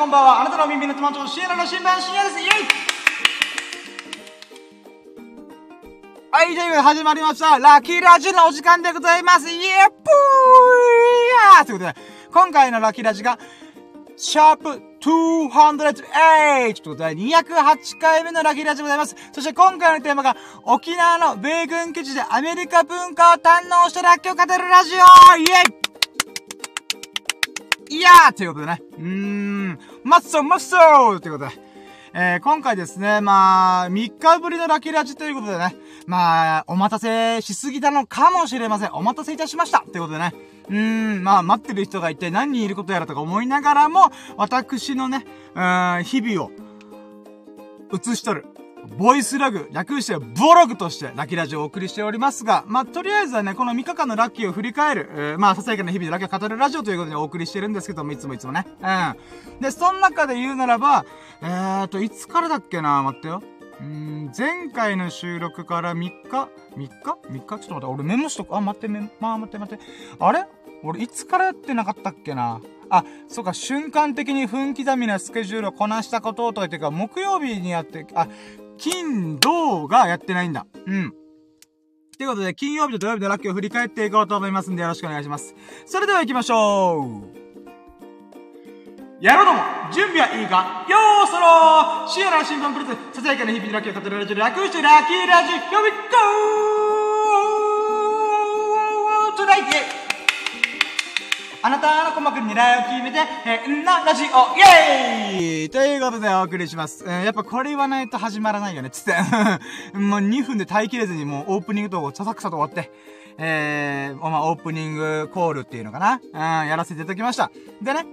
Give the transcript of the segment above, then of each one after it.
こんばんは。あなたの耳の友達、シエラの新版深夜です。イェイはい、ということで始まりました。ラッキーラジオのお時間でございます。イエープーヤーということで、今回のラッキーラジオが、シャープ208ということで、208回目のラッキーラジオでございます。そして今回のテーマが、沖縄の米軍基地でアメリカ文化を堪能したラッキーを語るラジオイエイいやーということでね。うーん、マッソマッソということで。えー、今回ですね、まあ、3日ぶりのラッキラジということでね。まあ、お待たせしすぎたのかもしれません。お待たせいたしましたということでね。うーん、まあ、待ってる人が一体何人いることやらとか思いながらも、私のね、うーん、日々を、映しとる。ボイスラグ、略してボログとしてラッキーラジオをお送りしておりますが、まあ、とりあえずはね、この3日間のラッキーを振り返る、えー、まあ、ささやかな日々でラッキーを語るラジオということでお送りしてるんですけども、いつもいつもね。うん。で、その中で言うならば、えーと、いつからだっけな待ってよ。うん、前回の収録から3日 ?3 日 ?3 日？ちょっと待って、俺メモしとく。あ、待って、メまあ、待って待って。あれ？俺いつからやってなかったっけな？あ、そうか、瞬間的に分刻みなスケジュールをこなしたこととか言ってか、木曜日にやって、あ、金、土がやってないんだ。うん。ということで、金曜日と土曜日のラッキーを振り返っていこうと思いますんでよろしくお願いします。それでは行きましょうやろうども準備はいいかよーそろーシアラの新聞プレゼン、ささやかな日々のラッキーを語るラジオ、楽してラッキーラジオ、Here we go! あなたの鼓膜に狙いを決めて、変なラジオ、イェーイということでお送りします。えー、やっぱこれ言わないと始まらないよね、つって。もう2分で耐えきれずにもうオープニングとささくさと終わって、えー、まあ、オープニングコールっていうのかなうん、やらせていただきました。でね、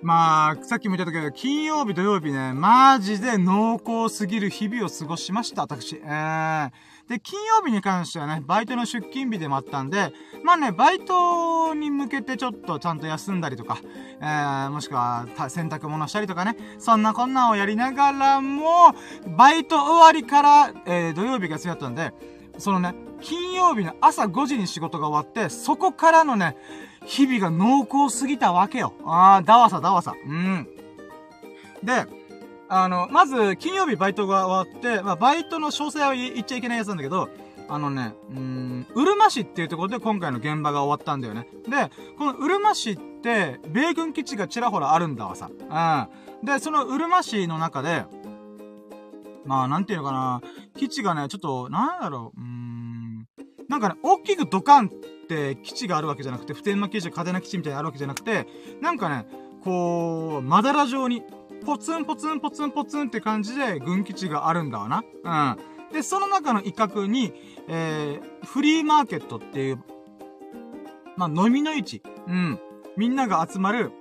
まあ、さっきも言ったけど、金曜日、土曜日ね、マジで濃厚すぎる日々を過ごしました、私。えー、で、金曜日に関してはね、バイトの出勤日でもあったんで、まあね、バイトに向けてちょっとちゃんと休んだりとか、えー、もしくは、洗濯物したりとかね、そんなこんなんをやりながらも、バイト終わりから、えー、土曜日が休みだったんで、そのね、金曜日の朝5時に仕事が終わって、そこからのね、日々が濃厚すぎたわけよ。ああ、だわさだわさ。うん。で、あの、まず、金曜日バイトが終わって、まあ、バイトの詳細は言っちゃいけないやつなんだけど、あのね、うん、うるま市っていうところで今回の現場が終わったんだよね。で、このうるま市って、米軍基地がちらほらあるんだわさ。うん。で、そのうるま市の中で、まあ、なんていうのかな、基地がね、ちょっと、なんだろう、うん、なんかね、大きくドカンって基地があるわけじゃなくて、普天間基地、嘉手納基地みたいにあるわけじゃなくて、なんかね、こう、まだら状に、ポツンポツンポツンポツンって感じで軍基地があるんだわな。うん。で、その中の一角に、えー、フリーマーケットっていう、まあ、飲みの市。うん。みんなが集まる、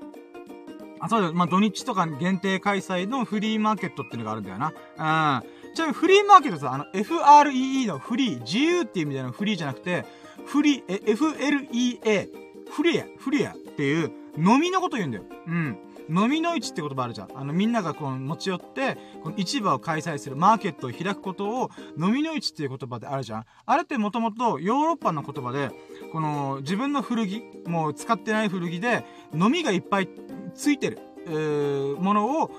あ、そうだまあ、土日とか限定開催のフリーマーケットっていうのがあるんだよな。うん。ちなみにフリーマーケットさ、あの、FREE のフリー、自由っていう意味でのフリーじゃなくて、フリー、え、FLEA、フリア、フリアっていう飲みのこと言うんだよ。うん。飲みの市って言葉あるじゃん。あの、みんながこう持ち寄って、この市場を開催する、マーケットを開くことを、飲みの市っていう言葉であるじゃん。あれってもともとヨーロッパの言葉で、この、自分の古着、もう使ってない古着で、飲みがいっぱいついてる、えー、ものを、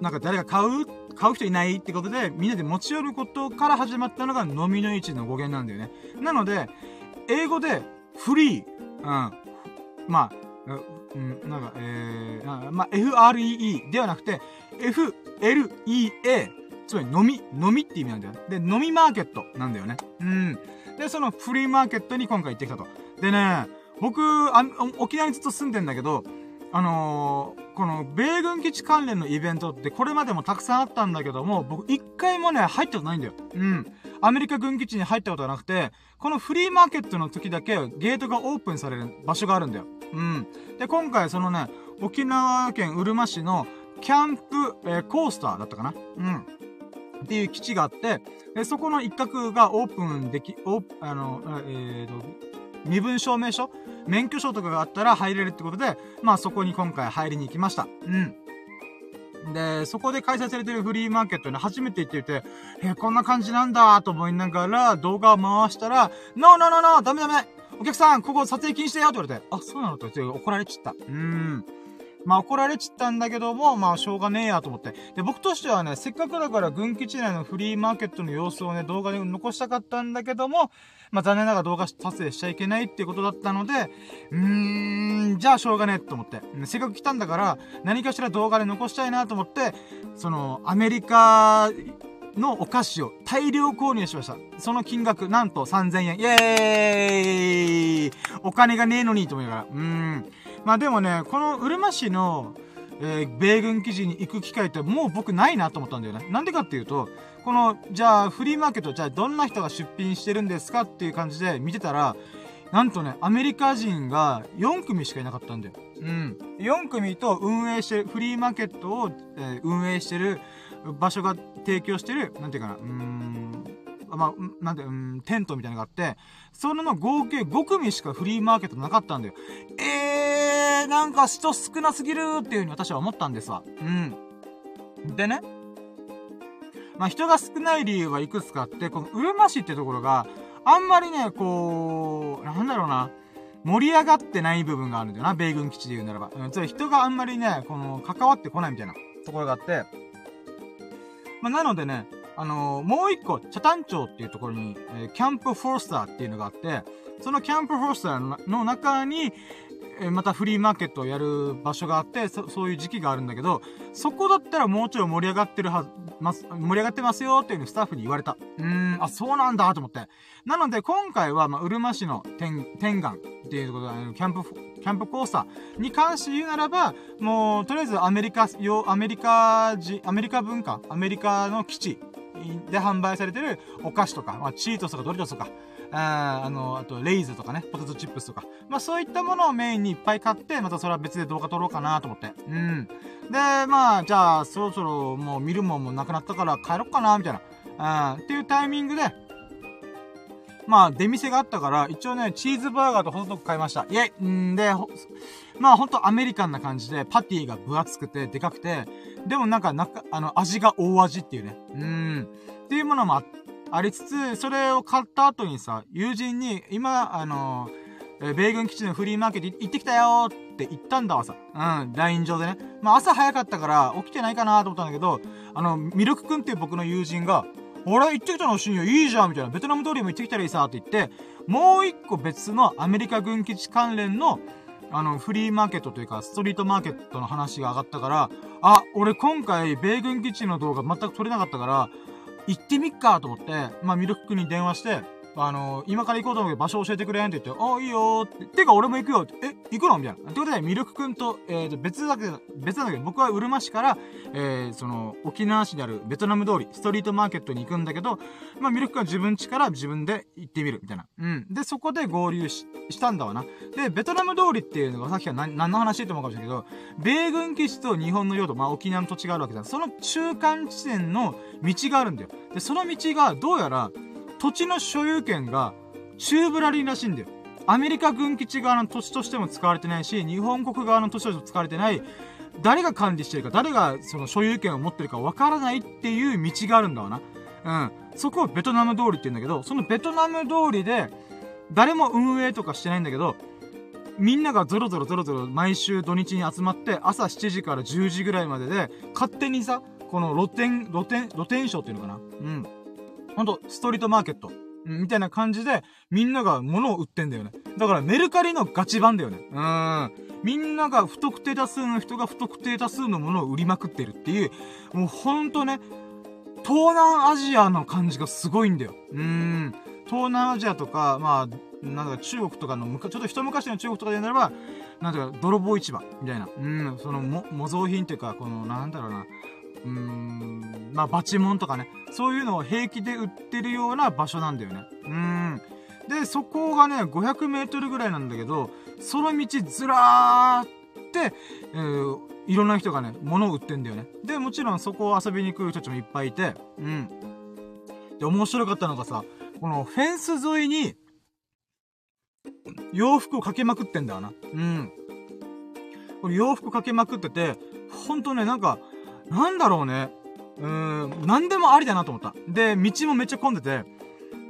なんか誰が買う買う人いないってことで、みんなで持ち寄ることから始まったのが飲みの市の語源なんだよね。なので、英語で、フリー、うん、まあ、うん、なんか、えー、まあ、FREE ではなくて、FLEA、つまり飲み、飲みって意味なんだよ。で、飲みマーケットなんだよね。うん。で、そのフリーマーケットに今回行ってきたと。でね、僕、あ沖縄にずっと住んでんだけど、あのー、この、米軍基地関連のイベントってこれまでもたくさんあったんだけども、僕一回もね、入ったことないんだよ。うん。アメリカ軍基地に入ったことがなくて、このフリーマーケットの時だけゲートがオープンされる場所があるんだよ。うん。で、今回そのね、沖縄県うるま市のキャンプ、えー、コースターだったかな？うん。っていう基地があって、で、そこの一角がオープンでき、オあの、えーと、身分証明書？免許証とかがあったら入れるってことで、まあそこに今回入りに行きました。うん。で、そこで開催されてるフリーマーケットに初めて行っていて、え、こんな感じなんだと思いながら動画を回したら、ノーノーノーノーダメダメお客さん、ここ撮影禁止だよって言われて、あ、そうなのと言って怒られちった。うーん。まあ怒られちったんだけども、まあしょうがねえやと思って。で、僕としてはね、せっかくだから軍基地内のフリーマーケットの様子をね、動画に残したかったんだけども、まあ残念ながら動画撮影しちゃいけないっていうことだったので、うーん、じゃあしょうがねえと思って。せっかく来たんだから、何かしら動画で残したいなと思って、その、アメリカのお菓子を大量購入しました。その金額、なんと3000円。イェーイお金がねえのにと思いながら。うん。まあでもね、このうるま市の、えー、米軍基地に行く機会ってもう僕ないなと思ったんだよね。なんでかっていうと、この、じゃあフリーマーケット、じゃあどんな人が出品してるんですかっていう感じで見てたら、なんとね、アメリカ人が4組しかいなかったんだよ。うん。4組と運営してる、フリーマーケットを、えー、運営してる場所が提供してる、なんていうかな、うーん、まあ、なんで、うん、テントみたいなのがあって、それの合計5組しかフリーマーケットなかったんだよ。えー、なんか人少なすぎるっていう風に私は思ったんですわ。うん。でね、まあ、人が少ない理由はいくつかあって、このうるま市ってところが、あんまりね、こう、なんだろうな、盛り上がってない部分があるんだよな、米軍基地で言うならば。うん、つまり人があんまりね、この、関わってこないみたいなところがあって、まあ、なのでね、あのー、もう一個、茶谷町っていうところに、えー、キャンプフォースターっていうのがあって、そのキャンプフォースターの中に、またフリーマーケットをやる場所があってそ、そういう時期があるんだけど、そこだったらもうちょい盛り上がってるはず、ます、盛り上がってますよっていうふうにスタッフに言われた。うーん、あ、そうなんだと思って。なので、今回は、まあ、うるま市の天、天眼っていうことで、キャンプ、キャンプコースターに関して言うならば、もう、とりあえずアメリカ、よ、アメリカ人、アメリカ文化、アメリカの基地で販売されてるお菓子とか、まあ、チートスとかドリトスとか、ああの、あと、レイズとかね、ポテトチップスとか。まあ、そういったものをメインにいっぱい買って、またそれは別で動画撮ろうかなと思って。うん。で、まあ、じゃあ、そろそろもう見るもんもなくなったから帰ろっかな、みたいな。うん。っていうタイミングで、まあ、出店があったから、一応ね、チーズバーガーとホットドッグ買いました。イェイんで、まあ、ほんとアメリカンな感じで、パティが分厚くて、でかくて、でもなんか、なか、あの、味が大味っていうね。うん。っていうものもあっありつつ、それを買った後にさ、友人に、今、あのー、米軍基地のフリーマーケット行ってきたよって言ったんだわさ。うん、LINE 上でね。まあ朝早かったから起きてないかなと思ったんだけど、あの、ミルクくんっていう僕の友人が、俺行ってきたの深夜いいじゃんみたいな。ベトナム通りも行ってきたらいいさって言って、もう一個別のアメリカ軍基地関連の、あの、フリーマーケットというか、ストリートマーケットの話が上がったから、あ、俺今回、米軍基地の動画全く撮れなかったから、行ってみっかと思って、まあ、ミルクに電話して、あの、今から行こうと思うけど場所教えてくれんって言って、あ、いいよって。てか俺も行くよって。え、行くの？みたいな。ってことで、ミルク君と、えっー、別だけど、別なんだけど、僕はうるま市から、えー、その、沖縄市であるベトナム通り、ストリートマーケットに行くんだけど、まあ、ミルク君は自分家から自分で行ってみる、みたいな。うん。で、そこで合流し、したんだわな。で、ベトナム通りっていうのがさっきは何、何の話って思うかもしれないけど、米軍基地と日本の領土、まあ、沖縄の土地があるわけだ。その中間地点の道があるんだよ。で、その道が、どうやら、土地の所有権が、チューブラリーらしいんだよ。アメリカ軍基地側の土地としても使われてないし、日本国側の土地としても使われてない、誰が管理してるか、誰がその所有権を持ってるかわからないっていう道があるんだわな。うん。そこをベトナム通りって言うんだけど、そのベトナム通りで、誰も運営とかしてないんだけど、みんながゾロゾロゾロゾロ毎週土日に集まって朝7時から10時ぐらいまでで勝手にさ、この露店、露店、露店ショーっていうのかなうん。ほんと、ストリートマーケット。みたいな感じで、みんなが物を売ってんだよね。だからメルカリのガチ版だよね。うん。みんなが不特定多数の人が不特定多数のものを売りまくってるっていう、もうほんとね、東南アジアの感じがすごいんだよ。うん。東南アジアとか、まあ、なんか中国とかの、ちょっと一昔の中国とかで言うならば、なんだか泥棒市場みたいな。うん。その、模造品っていうか、この、なんだろうな。うーん、まあ、バチモンとかね、そういうのを平気で売ってるような場所なんだよね。うん。で、そこがね、500メートルぐらいなんだけど、その道ずらーって、えー、いろんな人がね、物を売ってんだよね。で、もちろんそこを遊びに来る人たちもいっぱいいて、うん。で、面白かったのがさ、このフェンス沿いに、洋服をかけまくってんだよな。うん。これ洋服かけまくってて、ほんとね、なんか、なんだろうね。うーん、なんでもありだなと思った。で、道もめっちゃ混んでて、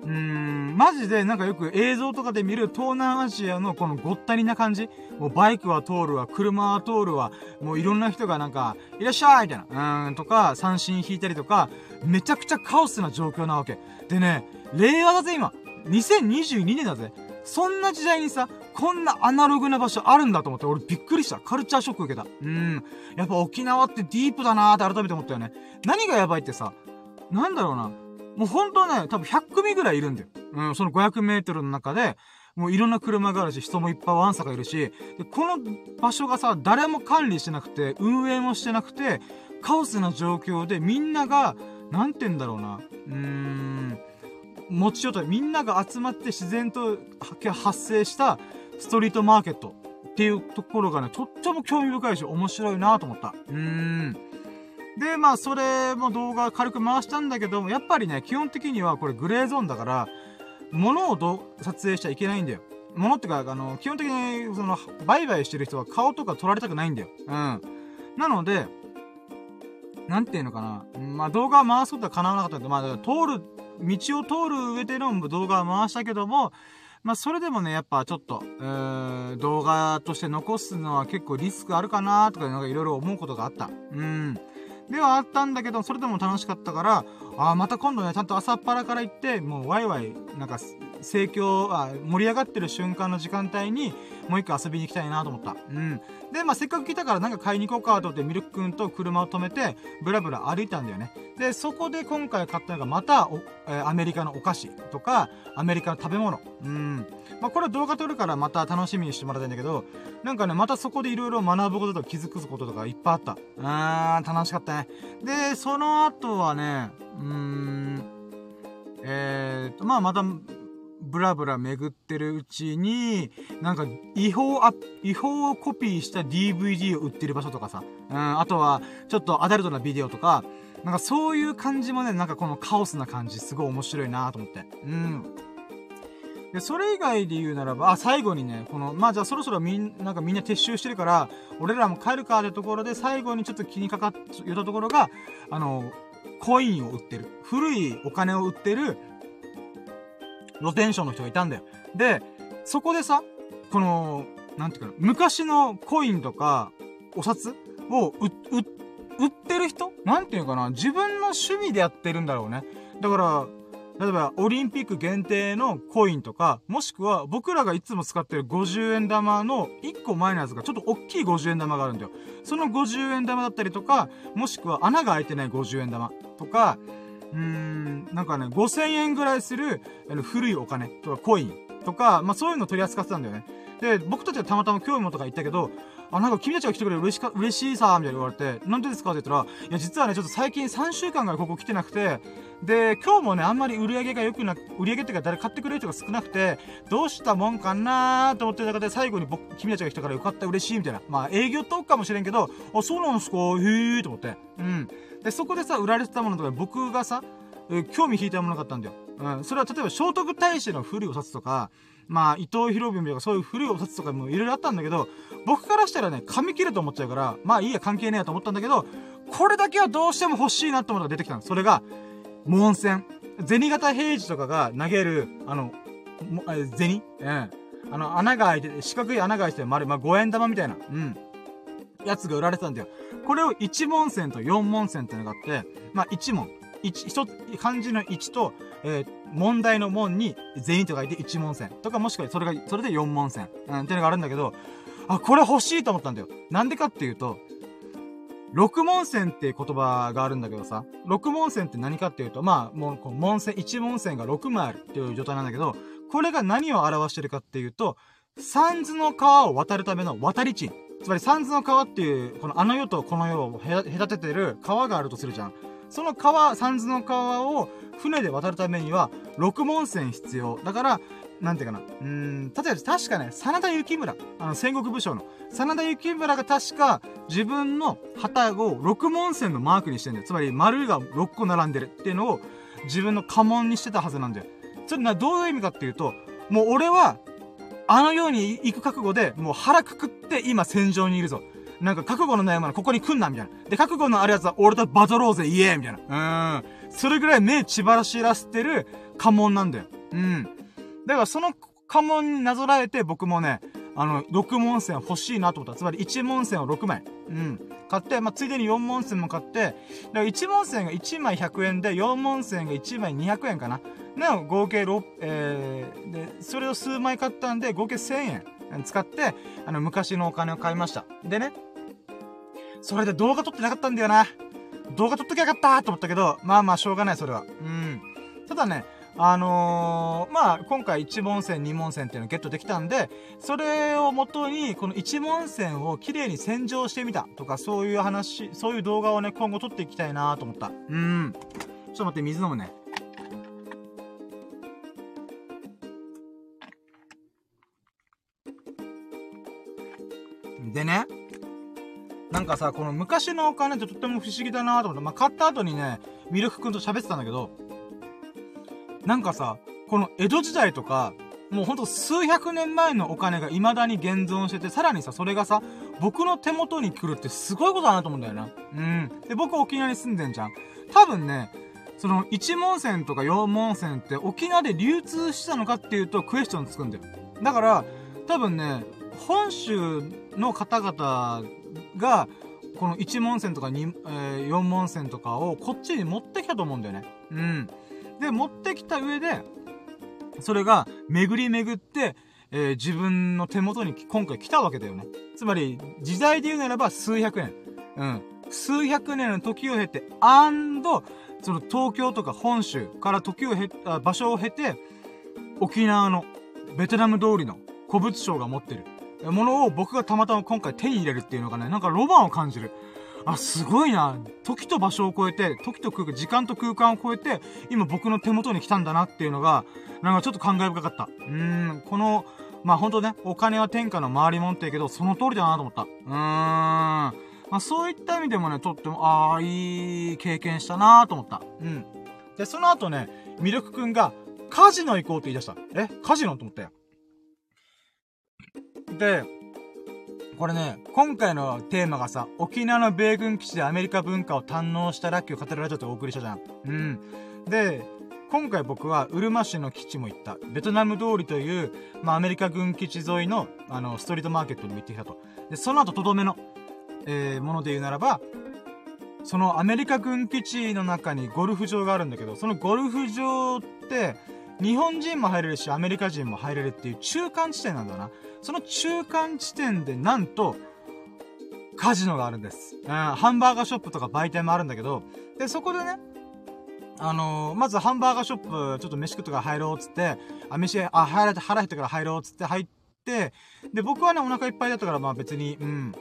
うーん、マジでなんかよく映像とかで見る東南アジアのこのごったりな感じ。もうバイクは通るわ、車は通るわ、もういろんな人がなんか、いらっしゃいみたいな、うーん、とか、三振引いたりとか、めちゃくちゃカオスな状況なわけ。でね、令和だぜ今。2022年だぜ。そんな時代にさ、こんなアナログな場所あるんだと思って、俺びっくりした。カルチャーショック受けた。うん。やっぱ沖縄ってディープだなーって改めて思ったよね。何がやばいってさ、なんだろうな。もうほんとね、多分100組ぐらいいるんだよ。うん、その500メートルの中で、もういろんな車があるし、人もいっぱいワンサがいるし、で、この場所がさ、誰も管理してなくて、運営もしてなくて、カオスな状況でみんなが、なんて言うんだろうな。うーん、持ちようと、みんなが集まって自然と発生したストリートマーケットっていうところがね、とっても興味深いし、面白いなと思った。うーん。で、まあ、それも動画軽く回したんだけども、やっぱりね、基本的にはこれグレーゾーンだから、物をど撮影しちゃいけないんだよ。物ってか、あの、基本的に、その、売買してる人は顔とか撮られたくないんだよ。うん。なので、なんていうのかな。まあ、動画を回すことは叶わなかったけど、まあ、通る、道を通る上での動画を回したけども、まあ、それでもね、やっぱちょっと、えー、動画として残すのは結構リスクあるかなとか、なんかいろいろ思うことがあった。うん。ではあったんだけど、それでも楽しかったから、ああ、また今度ね、ちゃんと朝っぱらから行って、もうワイワイ、なんか、盛況、あ盛り上がってる瞬間の時間帯に、もう一回遊びに行きたいなと思った。うん。で、まあ、せっかく来たからなんか買いに行こうかと思って、ミルク君と車を止めて、ブラブラ歩いたんだよね。で、そこで今回買ったのが、またお、えー、アメリカのお菓子とか、アメリカの食べ物。うん。まあ、これ動画撮るからまた楽しみにしてもらいたいんだけど、なんかね、またそこでいろいろ学ぶこととか気づくこととかいっぱいあった。あーん、楽しかったね。で、その後はね、うーん、えーと、まあ、また、ブラブラ巡ってるうちに、なんか、違法ア違法をコピーした DVD を売ってる場所とかさ、うん、あとは、ちょっとアダルトなビデオとか、なんかそういう感じもね、なんかこのカオスな感じ、すごい面白いなと思って。うん。で、それ以外で言うならば、あ、最後にね、この、まあじゃあそろそろみん、なんかみんな撤収してるから、俺らも帰るかってところで、最後にちょっと気にかかっ、言ったところが、あの、コインを売ってる。古いお金を売ってる、露天商の人がいたんだよ。で、そこでさ、この、なんていうかな、昔のコインとか、お札を売、売、ってる人なんていうかな、自分の趣味でやってるんだろうね。だから、例えば、オリンピック限定のコインとか、もしくは、僕らがいつも使ってる50円玉の1個前のやつが、ちょっと大きい50円玉があるんだよ。その50円玉だったりとか、もしくは穴が開いてない50円玉とか、うーん、なんかね、5000円ぐらいする、あの、古いお金とかコインとか、まあそういうの取り扱ってたんだよね。で、僕たちはたまたま興味持ったか言ったけど、あ、なんか君たちが来てくれる嬉しか、嬉しいさ、みたいな言われて、なんでですか？って言ったら、いや、実はね、ちょっと最近3週間ぐらいここ来てなくて、で、今日もね、あんまり売り上げが良くな、売り上げっていうか誰買ってくれる人が少なくて、どうしたもんかなーと思ってた中で、最後に僕、君たちが来たからよかった、嬉しい、みたいな。まあ、営業トークかもしれんけど、あ、そうなんすか？へーと思って。うん。で、そこでさ、売られてたものとか、僕がさ、興味引いたものがあったんだよ。うん。それは例えば聖徳太子の古いお札とか、まあ、伊藤博文とかそういう古いお札とかもいろいろあったんだけど、僕からしたらね、紙切ると思っちゃうから、まあいいや、関係ねえやと思ったんだけど、これだけはどうしても欲しいなってものが出てきたの。それが、門線。銭形平次とかが投げる、あの、銭？うん。あの、穴が開いて、四角い穴が開いてて丸、まあ、5円玉みたいな、うん。やつが売られてたんだよ。これを1問線と4問線ってのがあって、まあ、1問。一、一、漢字の1と、えー、問題の問に、銭と書いて1問線。とか、もしくはそれが、それで4問線。うん、っていうのがあるんだけど、あ、これ欲しいと思ったんだよ。なんでかっていうと、六問線って言葉があるんだけどさ、六問線って何かっていうと、まあ、もう、この問線、一問線が6枚あるっていう状態なんだけど、これが何を表してるかっていうと、三途の川を渡るための渡り地。つまり三途の川っていう、このあの世とこの世を隔ててる川があるとするじゃん。その川、三途の川を船で渡るためには、六門線必要。だから、なんていうかな。うん、例えば確かね、真田幸村、あの戦国武将の、真田幸村が確か自分の旗を六門線のマークにしてんだよ。つまり丸が6個並んでるっていうのを自分の家紋にしてたはずなんだよ。それな、どういう意味かっていうと、もう俺は、あのように行く覚悟で、もう腹くくって今戦場にいるぞ。なんか覚悟のないものここに来んな、みたいな。で、覚悟のあるやつは俺とバトろうぜ、イエーみたいな。うん。それぐらい目血ばらしらせてる家紋なんだよ。うん。だからその家紋になぞらえて僕もね、あの、6問線欲しいなと思った。つまり1問線を6枚。うん。買って、まあ、ついでに4問線も買って、だから1問線が1枚100円で、4問線が1枚200円かな。の合計6、えー、で、それを数枚買ったんで、合計1000円使って、あの、昔のお金を買いました。でね、それで動画撮ってなかったんだよな。動画撮っときゃよかったと思ったけど、まあまあしょうがない、それは。うん。ただね、あのー、まあ、今回1問線、2問線っていうのをゲットできたんで、それをもとに、この1問線をきれいに洗浄してみたとか、そういう話、そういう動画をね、今後撮っていきたいなと思った。うん。ちょっと待って、水飲むね。でね、なんかさ、この昔のお金ってとっても不思議だなと思って、まあ、買った後にね、ミルクくんと喋ってたんだけど、なんかさ、この江戸時代とか、もうほんと数百年前のお金が未だに現存してて、さらにさ、それがさ、僕の手元に来るってすごいことだなと思うんだよな。うん。で、僕沖縄に住んでんじゃん。多分ね、その1問線とか4問線って沖縄で流通したのかっていうとクエスチョンつくんだよ。だから、多分ね、本州の方々が、この1問線とか2、えー、4問線とかをこっちに持ってきたと思うんだよね。うん。で、持ってきた上で、それが巡り巡って、えー、自分の手元に今回来たわけだよね。つまり、時代で言うならば数百年。うん。数百年の時を経て、アンド、その東京とか本州から時を経、場所を経て、沖縄のベトナム通りの古物商が持ってる。ものを僕がたまたま今回手に入れるっていうのがね、なんかロマンを感じる。あ、すごいな。時と場所を超えて、時と空間、時間と空間を超えて、今僕の手元に来たんだなっていうのが、なんかちょっと感慨深かった。うーん、この、まあ、ほんとね、お金は天下の回りもんって言うけど、その通りだなと思った。うーん。まあ、そういった意味でもね、とっても、ああ、いい経験したなと思った。うん。で、その後ね、ミルクくんが、カジノ行こうって言い出した。え？カジノと思ったよ。で、これね、今回のテーマがさ、沖縄の米軍基地でアメリカ文化を堪能したラッキーを語られたとお送りしたじゃん。うん。で、今回僕は、うるま市の基地も行った。ベトナム通りという、まあ、アメリカ軍基地沿いの、あの、ストリートマーケットにも行ってきたと。で、その後、とどめの、えー、もので言うならば、そのアメリカ軍基地の中にゴルフ場があるんだけど、そのゴルフ場って、日本人も入れるし、アメリカ人も入れるっていう中間地点なんだな。その中間地点でなんと、カジノがあるんです。うん、ハンバーガーショップとか売店もあるんだけど、で、そこでね、あのー、まずハンバーガーショップ、ちょっと飯食ってから入ろうっつって、あ、飯、あ、入られて腹減ってから入ろうっつって入って、で、僕はね、お腹いっぱいだったから、まあ別に、うん、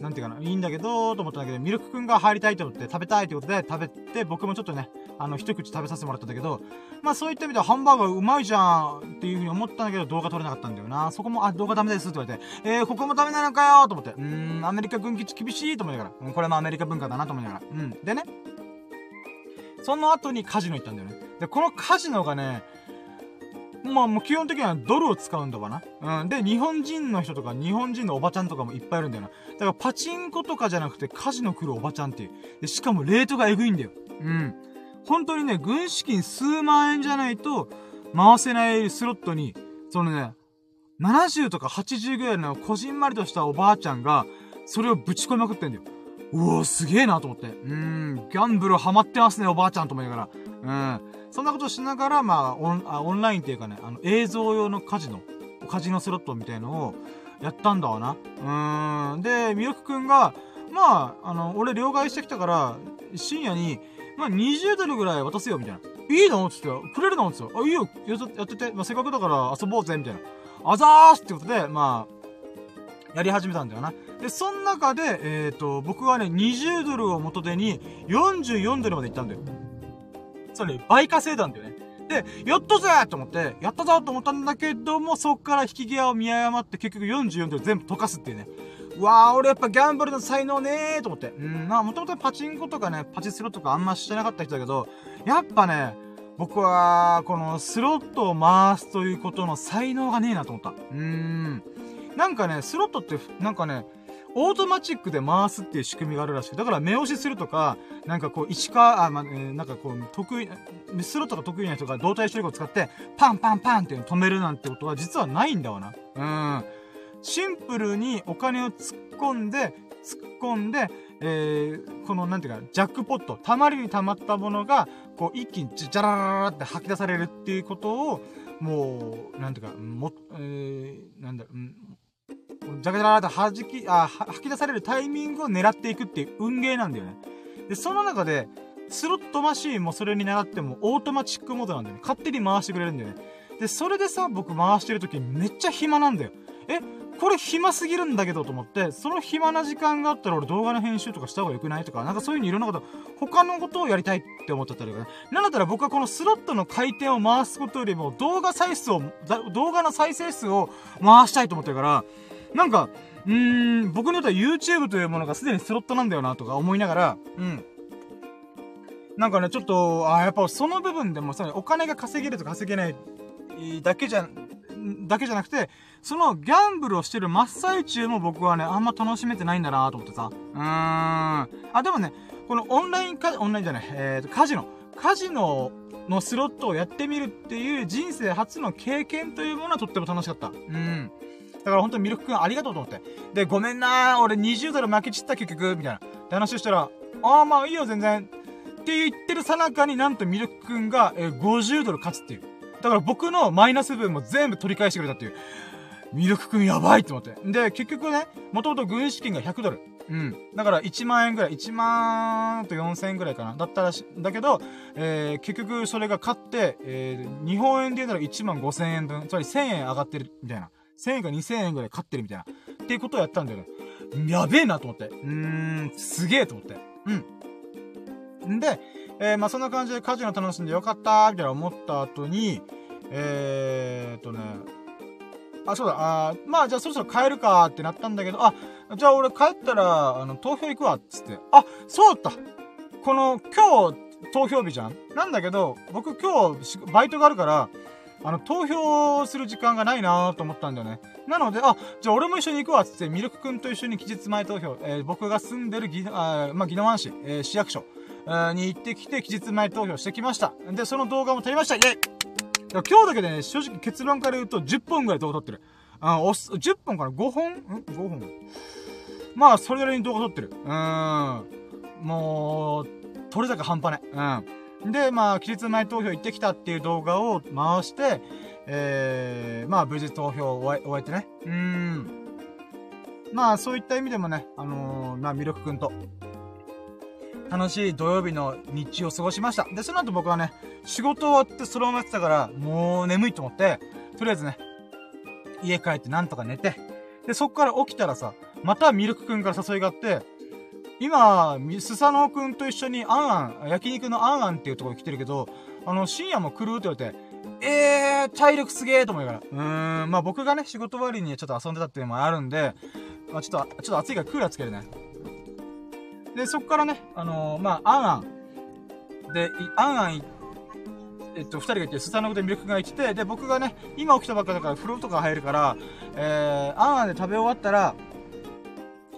なんていうかな、いいんだけど、と思ったんだけど、ミルクくんが入りたいと思って食べたいってことで食べて、僕もちょっとね、あの、一口食べさせてもらったんだけど、まあそういった意味ではハンバーガーうまいじゃんっていうふうに思ったんだけど、動画撮れなかったんだよな。そこも、あ、動画ダメですって言われて、えー、ここもダメなのかよと思って、うーん、アメリカ軍基地厳しいと思いながら、うん、これもアメリカ文化だなと思いながら、うん。でね、その後にカジノ行ったんだよね。で、このカジノがね、まあもう基本的にはドルを使うんだわな。うん。で、日本人の人とか日本人のおばちゃんとかもいっぱいいるんだよな。だからパチンコとかじゃなくてカジノ来るおばちゃんっていう。で、しかもレートがエグいんだよ。うん。本当にね、軍資金数万円じゃないと回せないスロットに、そのね、70とか80ぐらいのこじんまりとしたおばあちゃんが、それをぶち込みまくってんだよ。うおすげえなと思って。うん、ギャンブルハマってますね、おばあちゃんと思いながら。うん。そんなことしながら、まあ、オンあオンラインっていうかね、あの、映像用のカジノ、カジノスロットみたいのをやったんだわな。うーん。で、みよくくんが、まあ、あの、俺両替してきたから、深夜に、まあ、20ドルぐらい渡すよ、みたいな。いいの？っつって、くれるの？っつって、あ、いいよ、やってて、まあ、せっかくだから遊ぼうぜ、みたいな。あざーすってことで、まあ、やり始めたんだよな。で、その中で、えっ、ー、と、僕はね、20ドルを元手に、44ドルまで行ったんだよ。それ、倍稼いだんだよね。で、やったぜと思って、やったぞと思ったんだけども、そっから引き際を見誤って結局44ドル全部溶かすっていうね。うわー、俺やっぱギャンブルの才能ねーと思って。うん、まあもともとパチンコとかね、パチスロとかあんましてなかった人だけど、やっぱね、僕は、このスロットを回すということの才能がねえなと思った。うーん。なんかね、スロットって、なんかね、オートマチックで回すっていう仕組みがあるらしい。だから目押しするとか、なんかこう、石川、あ、まあ、えー、なんかこう、得意、スロットが得意な人が動体視力を使って、パンパンパンって止めるなんてことは実はないんだわな。うん。シンプルにお金を突っ込んで、突っ込んで、えー、この、なんていうか、ジャックポット、溜まりに溜まったものが、こう、一気にジャラララって吐き出されるっていうことを、もう、なんていうか、も、えー、なんだろう、ジャカジャラって弾き、あ、吐き出されるタイミングを狙っていくっていう運ゲーなんだよね。で、その中で、スロットマシーンもそれに習ってもオートマチックモードなんだよね。勝手に回してくれるんだよね。で、それでさ、僕回してる時めっちゃ暇なんだよ。え、これ暇すぎるんだけどと思って、その暇な時間があったら俺動画の編集とかした方が良くないとか、なんかそういう風にいろんなこと、他のことをやりたいって思っちゃったりとかね。なんだったら僕はこのスロットの回転を回すことよりも動画再生を、動画の再生数を回したいと思ってるから、なんか、うーん、僕によっては YouTube というものがすでにスロットなんだよなとか思いながら、うん。なんかね、ちょっと、あやっぱその部分でもさ、お金が稼げると稼げないだけじゃ、だけじゃなくて、そのギャンブルをしてる真っ最中も僕はね、あんま楽しめてないんだなと思ってさ。うーん。あ、でもね、このオンラインカオンラインじゃない、えーと、カジノ。カジノのスロットをやってみるっていう人生初の経験というものはとっても楽しかった。うん。だから本当にミルクくんありがとうと思って。で、ごめんなー、俺20ドル負けちった結局、みたいな。って話をしたら、ああ、まあいいよ全然。って言ってるさなかになんとミルクくんが、えー、50ドル勝つっていう。だから僕のマイナス分も全部取り返してくれたっていう。ミルクくんやばいって思って。で、結局ね、もともと軍資金が100ドル。うん。だから1万円ぐらい、1万と4000円ぐらいかな。だったらし、だけど、えー、結局それが勝って、えー、日本円で言うたら1万5000円分、つまり1000円上がってる、みたいな。1000円か2000円ぐらい勝ってるみたいな。っていうことをやったんだよね。やべえなと思って。うーん、すげえと思って。うん。んで、えー、まあ、そんな感じでカジノ楽しんでよかったみたいな思った後に、えーっとね、あ、そうだ、あまあ、じゃあそろそろ帰るかってなったんだけど、あ、じゃあ俺帰ったら、あの、投票行くわ、つって。あ、そうだったこの、今日、投票日じゃんなんだけど、僕今日、バイトがあるから、あの、投票する時間がないなと思ったんだよね。なので、あ、じゃあ俺も一緒に行くわ、つって、ミルクくんと一緒に期日前投票、えー、僕が住んでるぎ、あまあ、宜野湾市、えー、市役所、えー、に行ってきて、期日前投票してきました。で、その動画も撮りましたイェイ今日だけでね、正直結論から言うと10本ぐらい動画撮ってる。あ、おす、10本かな ?5 本？ん ?5 本？まあ、それぐらいに動画撮ってる。うーん。もう、撮れ高半端ない。うん。で、まあ、期日前投票行ってきたっていう動画を回して、えー、まあ、無事投票を終え終えてね。うん。まあ、そういった意味でもね、あのー、まあ、ミルクくんと、楽しい土曜日の日中を過ごしました。で、その後僕はね、仕事終わってそのままやってたから、もう眠いと思って、とりあえずね、家帰ってなんとか寝て、で、そっから起きたらさ、またミルクくんから誘いがあって、今、スサノオくんと一緒にあんあん、焼肉のあんあんっていうところに来てるけど、あの、深夜も来るって言われて、えー、体力すげーと思いながら。うーん、まあ僕がね、仕事終わりにちょっと遊んでたっていうのもあるんで、まあちょっと、ちょっと暑いからクーラーつけるね。で、そっからね、あのー、まあ、あんあん。で、あんあんえっと、二人がいて、スサノオでミルクが来て、で、僕がね、今起きたばっかだから風呂とか入るから、えー、あんあんで食べ終わったら、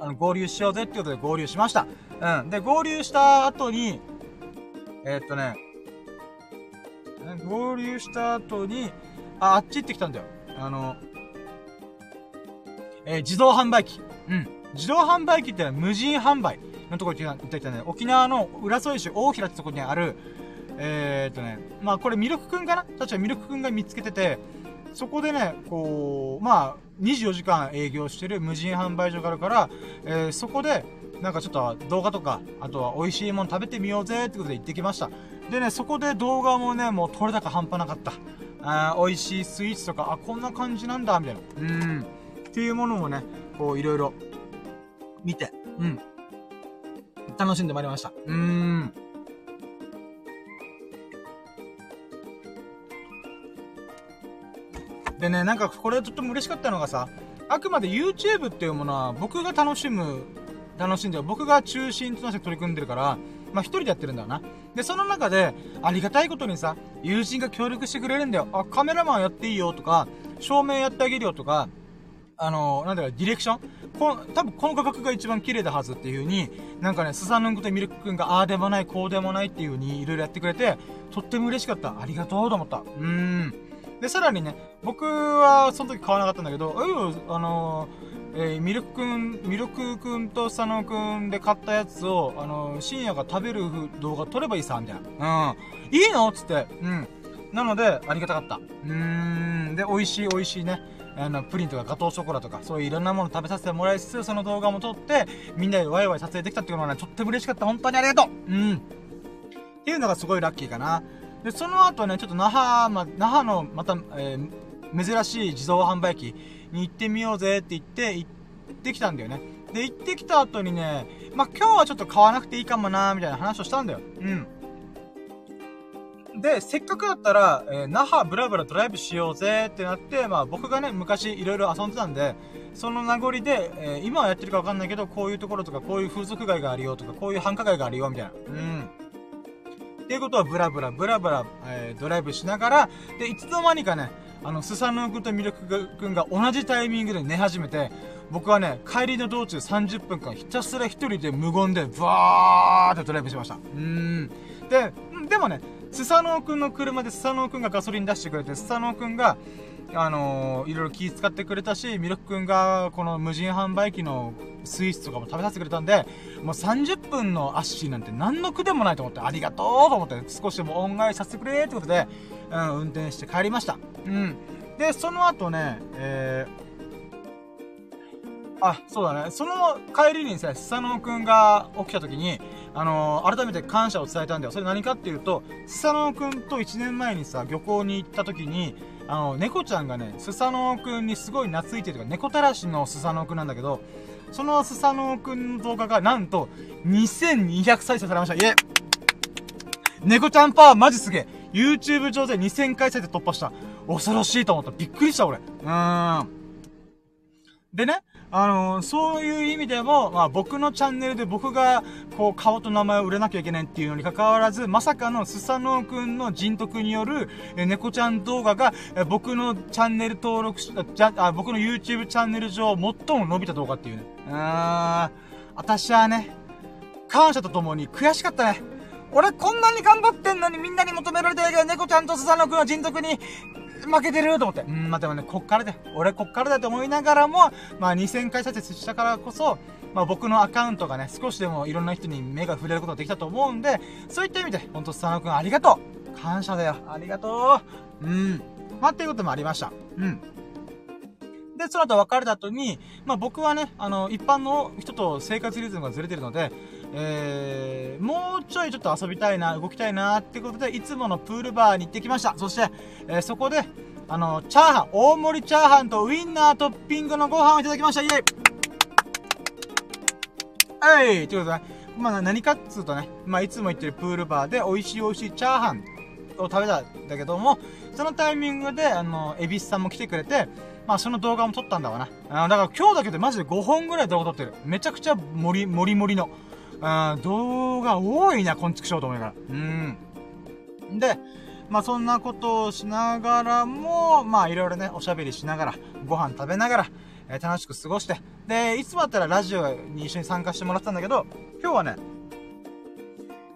あの、合流しようぜってことで合流しました。うん。で、合流した後に、えー、っとね、合流した後に、あ、あっち行ってきたんだよ。あの、えー、自動販売機。うん。自動販売機って無人販売のところ行ってきたね。沖縄の浦添市大平ってとこにある、えー、っとね、まあこれミルクくんかな？確かミルクくんが見つけてて、そこでね、こう、まあ、24時間営業してる無人販売所があるから、えー、そこで、なんかちょっと動画とか、あとは美味しいもの食べてみようぜってことで行ってきました。でね、そこで動画もね、もう撮れ高半端なかった。あ美味しいスイーツとか、あ、こんな感じなんだ、みたいな。うん。っていうものもね、こういろいろ見て、うん。楽しんでまいりました。うーん。でね、なんかこれとっても嬉しかったのがさ、あくまで YouTube っていうものは僕が楽しむ、楽しんで僕が中心となって取り組んでるから、まあ一人でやってるんだよな。で、その中で、ありがたいことにさ、友人が協力してくれるんだよ。あ、カメラマンやっていいよとか、照明やってあげるよとか、あの、なんだろ、ディレクション？こ多分この画角が一番綺麗だはずっていう風に、なんかね、スサヌンクとミルクくんがああでもない、こうでもないっていう風にいろいろやってくれて、とっても嬉しかった。ありがとうと思った。うーん。で、さらにね、僕はその時買わなかったんだけど、うん、あのー、えー、ミルクくん、ミルクくんと佐野くんで買ったやつを、あのー、深夜が食べる動画撮ればいいさ、みたいな。うん。いいの？つって。うん。なので、ありがたかった。うーん。で、美味しい美味しいね。あの、プリンとかガトーショコラとか、そういういろんなもの食べさせてもらいつつ、その動画も撮って、みんなでワイワイ撮影できたっていうのはね、とっても嬉しかった。本当にありがとううん。っていうのがすごいラッキーかな。で、その後ね、ちょっと那覇、ま、那覇の、また、えー、珍しい自動販売機に行ってみようぜって言って、行ってきたんだよね。で、行ってきた後にね、ま今日はちょっと買わなくていいかもなみたいな話をしたんだよ。うん。で、せっかくだったら、えー、那覇ブラブラドライブしようぜってなって、まあ僕がね、昔いろいろ遊んでたんで、その名残で、えー、今はやってるかわかんないけど、こういうところとか、こういう風俗街があるよとか、こういう繁華街があるよ、みたいな。うん。っていうことはブラブラ、ブラブラ、えー、ドライブしながら、で、いつの間にかね、あの、スサノオ君とミルク君が同じタイミングで寝始めて、僕はね、帰りの道中30分間ひたすら一人で無言で、ブワーってドライブしました。うーん。で、でもね、スサノオくんの車でスサノオくんがガソリン出してくれて、スサノオくんが、あのー、いろいろ気使ってくれたし、ミルクくんが、この無人販売機のスイーツとかも食べさせてくれたんで、もう30分のアッシーなんて何の苦でもないと思って、ありがとうと思って、少しでも恩返しさせてくれってことで、うん、運転して帰りました。うん。で、その後ね、えー、あ、そうだね。その帰りにさ、スサノオくんが起きた時に、あのー、改めて感謝を伝えたんだよ。それ何かっていうと、スサノオくんと1年前にさ、漁港に行った時に、あの、猫ちゃんがね、スサノオくんにすごい懐いてるか、猫たらしのスサノオくんなんだけど、そのスサノオくんの動画が、なんと、2200再生されました。いえ猫ちゃんパワーマジすげえ !YouTube 上で2000回再生突破した。恐ろしいと思った。びっくりした、俺。うーん。でね、あの、そういう意味でも、まあ僕のチャンネルで僕が、こう、顔と名前を売れなきゃいけないっていうのに関わらず、まさかのスサノオくんの人徳による、え猫ちゃん動画が、え僕のチャンネル登録し、じゃ、あ、僕の YouTube チャンネル上、最も伸びた動画っていうね。うーん。私はね、感謝とともに悔しかったね。俺こんなに頑張ってんのにみんなに求められてるけど、猫ちゃんとスサノオくんは人徳に負けてると思って。うん、まあ、でもね、こっからで、俺こっからだと思いながらも、まあ、2000回再生したからこそ、まあ、僕のアカウントがね、少しでもいろんな人に目が触れることができたと思うんで、そういった意味で、ほんと、佐野くんありがとう感謝だよ。ありがとううん。まあ、っていうこともありました。うん。で、その後別れた後に、まあ僕はね、あの、一般の人と生活リズムがずれてるので、えー、もうちょいちょっと遊びたいな、動きたいなってことで、いつものプールバーに行ってきました。そして、えー、そこで、あの、チャーハン、大盛りチャーハンとウインナートッピングのご飯をいただきました。イェイはい、ということで、ね、まあ何かっつうとね、まあいつも行ってるプールバーで美味しい美味しいチャーハンを食べたんだけども、そのタイミングで、あの、エビスさんも来てくれて、まあその動画も撮ったんだわな。あだから今日だけでマジで5本ぐらい動画撮ってる。めちゃくちゃ盛り、盛り盛りの。あ動画多いな、こんちくしようと思いながら。うん。で、まあそんなことをしながらも、まあいろいろね、おしゃべりしながら、ご飯食べながら、えー、楽しく過ごして。で、いつもだったらラジオに一緒に参加してもらってたんだけど、今日はね、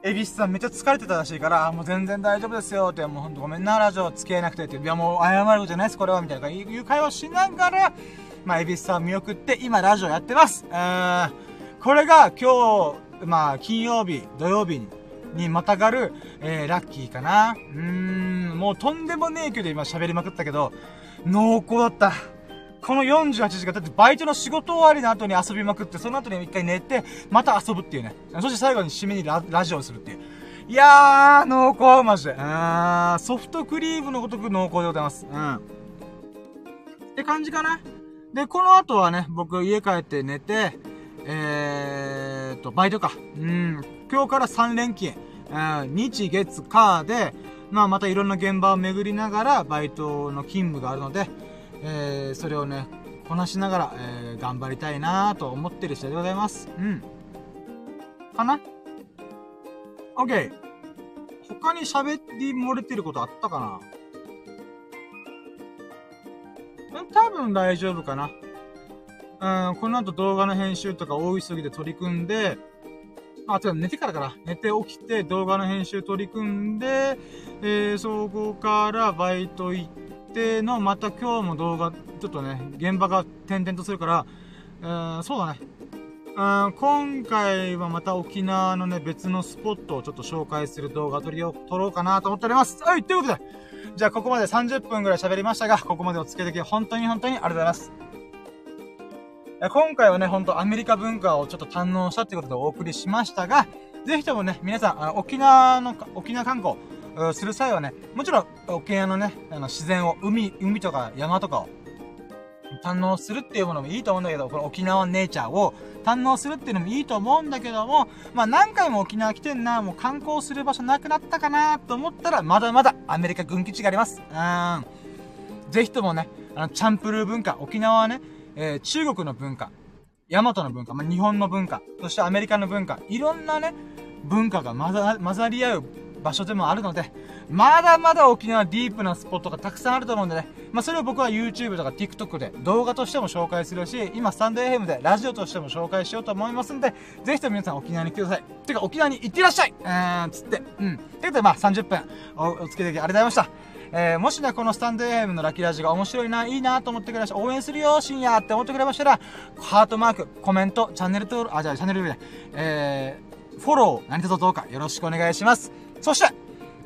エビスさんめっちゃ疲れてたらしいから、もう全然大丈夫ですよって、もうほんとごめんな、ラジオ付き合えなくてって、いやもう謝ることじゃないです、これは、みたいないう会話をしながら、まあ、エビスさん見送って、今ラジオやってます。うーん。これが今日、まあ、金曜日、土曜日に、にまたがる、えー、ラッキーかな。うーん、もうとんでもねえけど今喋りまくったけど、濃厚だった。この48時間、だってバイトの仕事終わりの後に遊びまくって、その後に一回寝て、また遊ぶっていうね。そして最後に締めにララジオをするっていう。いやー、濃厚、マジで。あ、ソフトクリームのごとく濃厚でございます。うん。って感じかな。で、この後はね、僕家帰って寝て、えーと、バイトか。うん。今日から3連勤。うん、日、月、火で、まあまたいろんな現場を巡りながら、バイトの勤務があるので、えー、それをね、こなしながら、えー、頑張りたいなと思ってる次第でございます。うん。かな ?OK。他に喋り漏れてることあったかな？多分大丈夫かな。うん、この後動画の編集とか大急ぎで取り組んで、あ、違う、寝てからかな。寝て起きて動画の編集取り組んで、えー、そこからバイト行っての、また今日も動画、ちょっとね、現場が転々とするから、えー、そうだね。うん、今回はまた沖縄のね、別のスポットをちょっと紹介する動画撮りを撮ろうかなと思っております。はい、ということで、じゃあここまで30分ぐらい喋りましたが、ここまでお付き合いでき本当に本当にありがとうございます。今回はね、ほんとアメリカ文化をちょっと堪能したっていうことでお送りしましたが、ぜひともね、皆さん、あの沖縄の、沖縄観光、する際はね、もちろん沖縄のね、あの自然を、海、海とか山とかを堪能するっていうものもいいと思うんだけど、この沖縄ネイチャーを堪能するっていうのもいいと思うんだけども、まあ何回も沖縄来てんな、もう観光する場所なくなったかなと思ったら、まだまだアメリカ軍基地があります。うん。ぜひともね、あの、チャンプルー文化、沖縄はね、えー、中国の文化、大和の文化、まあ、日本の文化、そしてアメリカの文化、いろんなね、文化が混ざ混ざり合う場所でもあるので、まだまだ沖縄ディープなスポットがたくさんあると思うんでね、まあ、それを僕は YouTube とか TikTok で動画としても紹介するし、今スタンド FM でラジオとしても紹介しようと思いますんで、ぜひとも皆さん沖縄に来てください。てか沖縄に行ってらっしゃいうん、つって。うん。ということでまあ30分お、お付き合いありがとうございました。えー、もしね、このスタンド FM のラッキーラジが面白いな、いいなと思ってくれました。応援するよ、深夜って思ってくれましたら、ハートマーク、コメント、チャンネル登録、あ、じゃあチャンネルで、えー、フォロー、何卒どうかよろしくお願いします。そして、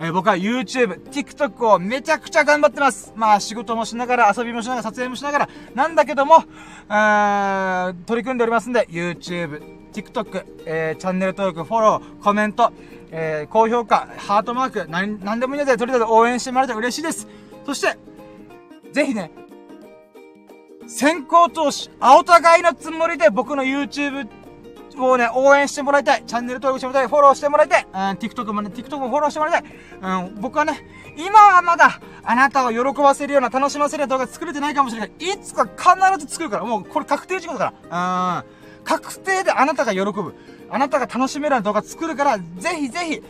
えー、僕は YouTube、TikTok をめちゃくちゃ頑張ってます。まあ仕事もしながら、遊びもしながら、撮影もしながら、なんだけども、ー取り組んでおりますんで、YouTube、TikTok、えー、チャンネル登録、フォロー、コメント、えー、高評価、ハートマーク、なん、なんでもいいので、とりあえず応援してもらえたら嬉しいです。そして、ぜひね、先行投資、青互いのつもりで僕の YouTube をね、応援してもらいたい。チャンネル登録してもらいたい。フォローしてもらいたい。うん、TikTok もね、TikTok もフォローしてもらいたい。うん、僕はね、今はまだ、あなたを喜ばせるような、楽しませるような動画作れてないかもしれない。いつか必ず作るから。もう、これ確定事項だから。うん。確定であなたが喜ぶ。あなたが楽しめる動画作るから、ぜひぜひ、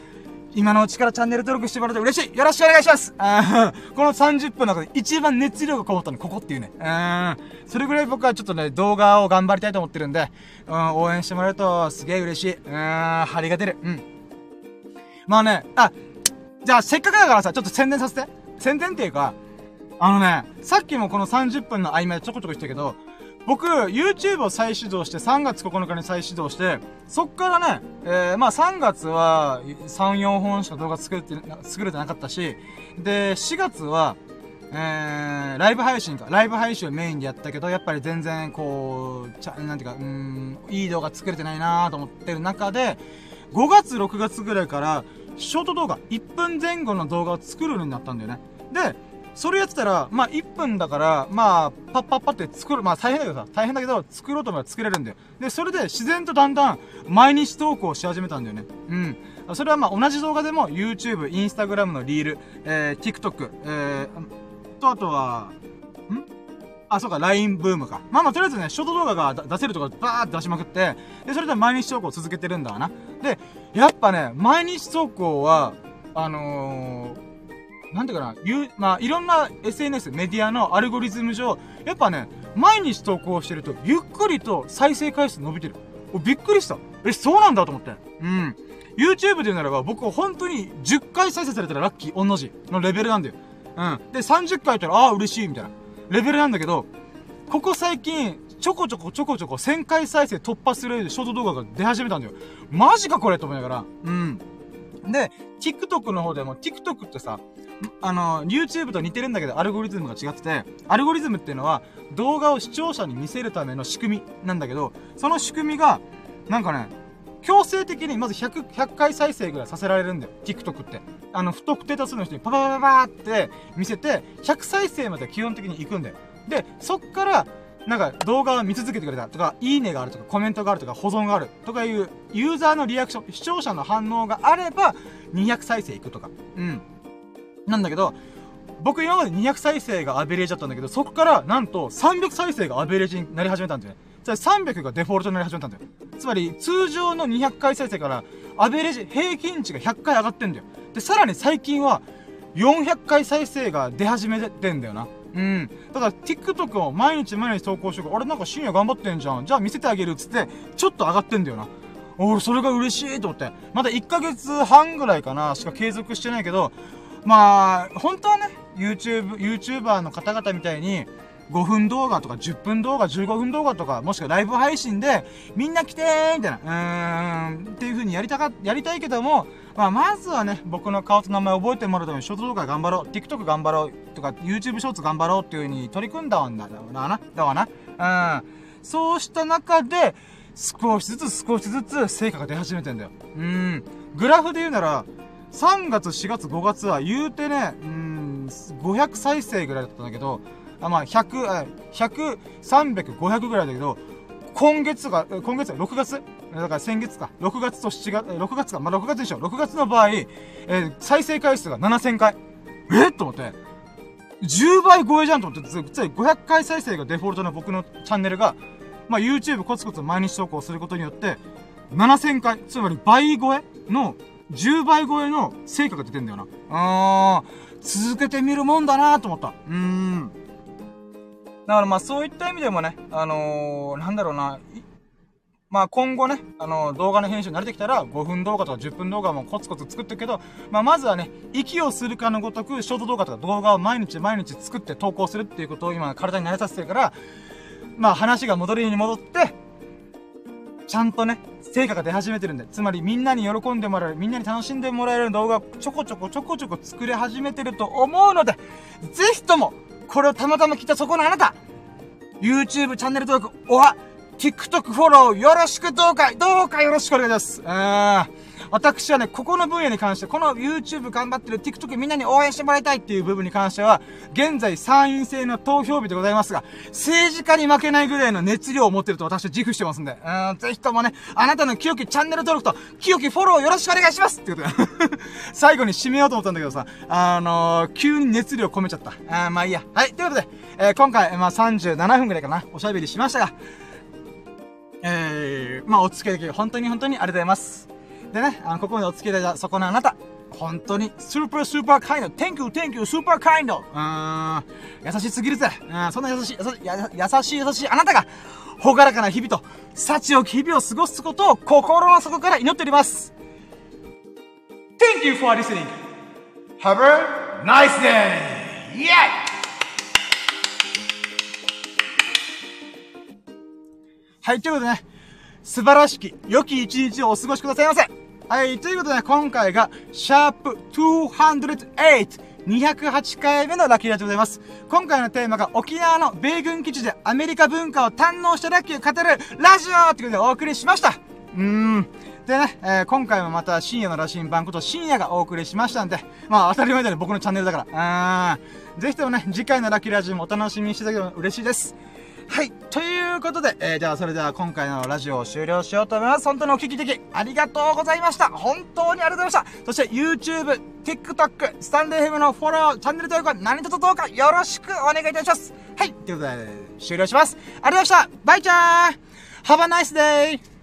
今のうちからチャンネル登録してもらうと嬉しいよろしくお願いしますあ この30分の中で一番熱量がこもったのここっていうね。うん。それぐらい僕はちょっとね、動画を頑張りたいと思ってるんで、うん、応援してもらえるとすげえ嬉しい。うん、張りが出る。うん。まあね、あ、じゃあせっかくだからさ、ちょっと宣伝させて。宣伝っていうか、あのね、さっきもこの30分の合間でちょこちょこ言ったけど、僕、YouTube を再始動して、3月9日に再始動して、そっからね、えー、まあ3月は3、4本しか動画作れて、作れてなかったし、で、4月は、えー、ライブ配信か。ライブ配信をメインでやったけど、やっぱり全然、こう、ちゃ、なんていうか、うん、いい動画作れてないなーと思ってる中で、5月、6月ぐらいから、ショート動画、1分前後の動画を作るようになったんだよね。で、それやってたら、まあ、1分だから、まあ、パッパッパって作る、まあ、大変だけどさ、大変だけど、作ろうと思えば作れるんだよ。で、それで自然とだんだん、毎日投稿し始めたんだよね。うん。それはまあ、同じ動画でも、YouTube、Instagram のリール、えー、TikTok、えー、と、あとは、ん？あ、そうか、LINE ブームか。まあまあ、とりあえずね、ショート動画が出せるとかバーって出しまくって、で、それで毎日投稿続けてるんだわな。で、やっぱね、毎日投稿は、あのー、なんていうかな、言う、まあ、いろんな SNS、メディアのアルゴリズム上、やっぱね、毎日投稿してると、ゆっくりと再生回数伸びてる。びっくりした。え、そうなんだと思って。うん。YouTube で言うならば、僕は本当に10回再生されたらラッキー、同じのレベルなんだよ。うん。で、30回やったら、ああ、嬉しい、みたいな。レベルなんだけど、ここ最近、ちょこちょこちょこちょこ1000回再生突破するショート動画が出始めたんだよ。マジかこれと思いながら。うん。で、TikTok の方でも、TikTok ってさ、あの、YouTube と似てるんだけど、アルゴリズムが違ってて、アルゴリズムっていうのは、動画を視聴者に見せるための仕組みなんだけど、その仕組みが、なんかね、強制的にまず100、100回再生ぐらいさせられるんだよ。TikTok って。あの、不特定多数の人にパパパパパって見せて、100再生まで基本的に行くんだよ。で、そっから、なんか動画を見続けてくれたとか、いいねがあるとか、コメントがあるとか、保存があるとかいうユーザーのリアクション、視聴者の反応があれば、200再生いくとか。うん。なんだけど、僕今まで200再生がアベレージだったんだけど、そこからなんと300再生がアベレージになり始めたんだよね。じゃあ300がデフォルトになり始めたんだよ。つまり、通常の200回再生から、アベレージ、平均値が100回上がってんだよ。で、さらに最近は、400回再生が出始めてんだよな。うん。だから TikTok を毎日毎日投稿してる俺なんか深夜頑張ってんじゃん。じゃあ見せてあげるっつって、ちょっと上がってんだよな。俺、それが嬉しいと思って。まだ1ヶ月半ぐらいかな、しか継続してないけど、まあ、本当はね、YouTube、YouTuber の方々みたいに、5分動画とか10分動画、15分動画とか、もしくはライブ配信で、みんな来てーみたいな、うーん、っていう風にやりたか、やりたいけども、まあ、まずはね、僕の顔と名前覚えてもらうために、ショート動画頑張ろう、TikTok 頑張ろう、とか、YouTube ショーツ頑張ろうっていう風に取り組んだわんだ、だな、だわな。うん。そうした中で、少しずつ少しずつ成果が出始めてんだよ。うん。グラフで言うなら、3月、4月、5月は言うてね、うん、500再生ぐらいだったんだけど、あまあ、100、100、300、500ぐらいだけど、今月が、今月は6月？だから先月か。6月と7月、6月か。まあ、6月でしょ。6月の場合、えー、再生回数が7000回。え？と思って。10倍超えじゃんと思って、つい500回再生がデフォルトの僕のチャンネルが、まあ、YouTube コツコツ毎日投稿することによって、7000回、つまり倍超えの、10倍超えの成果が出てんだよな。あー、続けてみるもんだなと思った。うーん。だからまあそういった意味でもね、あのー、なんだろうな、まあ今後ね、あのー、動画の編集に慣れてきたら、5分動画とか10分動画もコツコツ作ってるけど、まあまずはね、息をするかのごとく、ショート動画とか動画を毎日毎日作って投稿するっていうことを今体に慣れさせてるから、まあ話が戻りに戻って、ちゃんとね、成果が出始めてるんで、つまりみんなに喜んでもらえる、みんなに楽しんでもらえる動画をちょこちょこちょこちょこ作り始めてると思うので、ぜひとも、これをたまたま来たそこのあなた !YouTube チャンネル登録、おは TikTok フォローよろしくどうか、どうかよろしくお願いします。うー。私はね、ここの分野に関して、この YouTube 頑張ってる TikTok みんなに応援してもらいたいっていう部分に関しては、現在参院制の投票日でございますが、政治家に負けないぐらいの熱量を持ってると私は自負してますんで、うん、ぜひともね、あなたの清きチャンネル登録と、清きフォローよろしくお願いしますってことで、最後に締めようと思ったんだけどさ、あのー、急に熱量込めちゃった。あまあいいや。はい、ということで、えー、今回、まあ37分くらいかな、おしゃべりしましたが、えー、まあ、お付き合いでき本当に本当にありがとうございます。でね、あの、ここまでお付き合いたそこのあなた、本当に、スーパースーパーカインド、Thank you, thank you, スーパーカインド。うん、優しすぎるぜ。うん、そんな優しい、優しい、優しい優しいあなたが、ほがらかな日々と、幸よき日々を過ごすことを心の底から祈っております。Thank you for listening. Have a nice day! Yeah! はい、ということでね、素晴らしき、良き一日をお過ごしくださいませ。はい、ということで、今回が、シャープ208、208回目のラッキーラジオでございます。今回のテーマが沖縄の米軍基地でアメリカ文化を堪能したラッキーを語るラジオということでお送りしました。うーん。でね、えー、今回もまた深夜の羅針盤こと深夜がお送りしましたんで、まあ当たり前だね、僕のチャンネルだから。うーん。ぜひともね、次回のラッキーラジオもお楽しみにしていただければ嬉しいです。はい。ということで、えー、じゃあそれでは今回のラジオを終了しようと思います。本当にお聞き的ありがとうございました。本当にありがとうございました。そして YouTube、TikTok、スタンデー FM のフォロー、チャンネル登録は何卒どうかよろしくお願いいたします。はい。ということで、終了します。ありがとうございました。バイチャー !Have a nice day!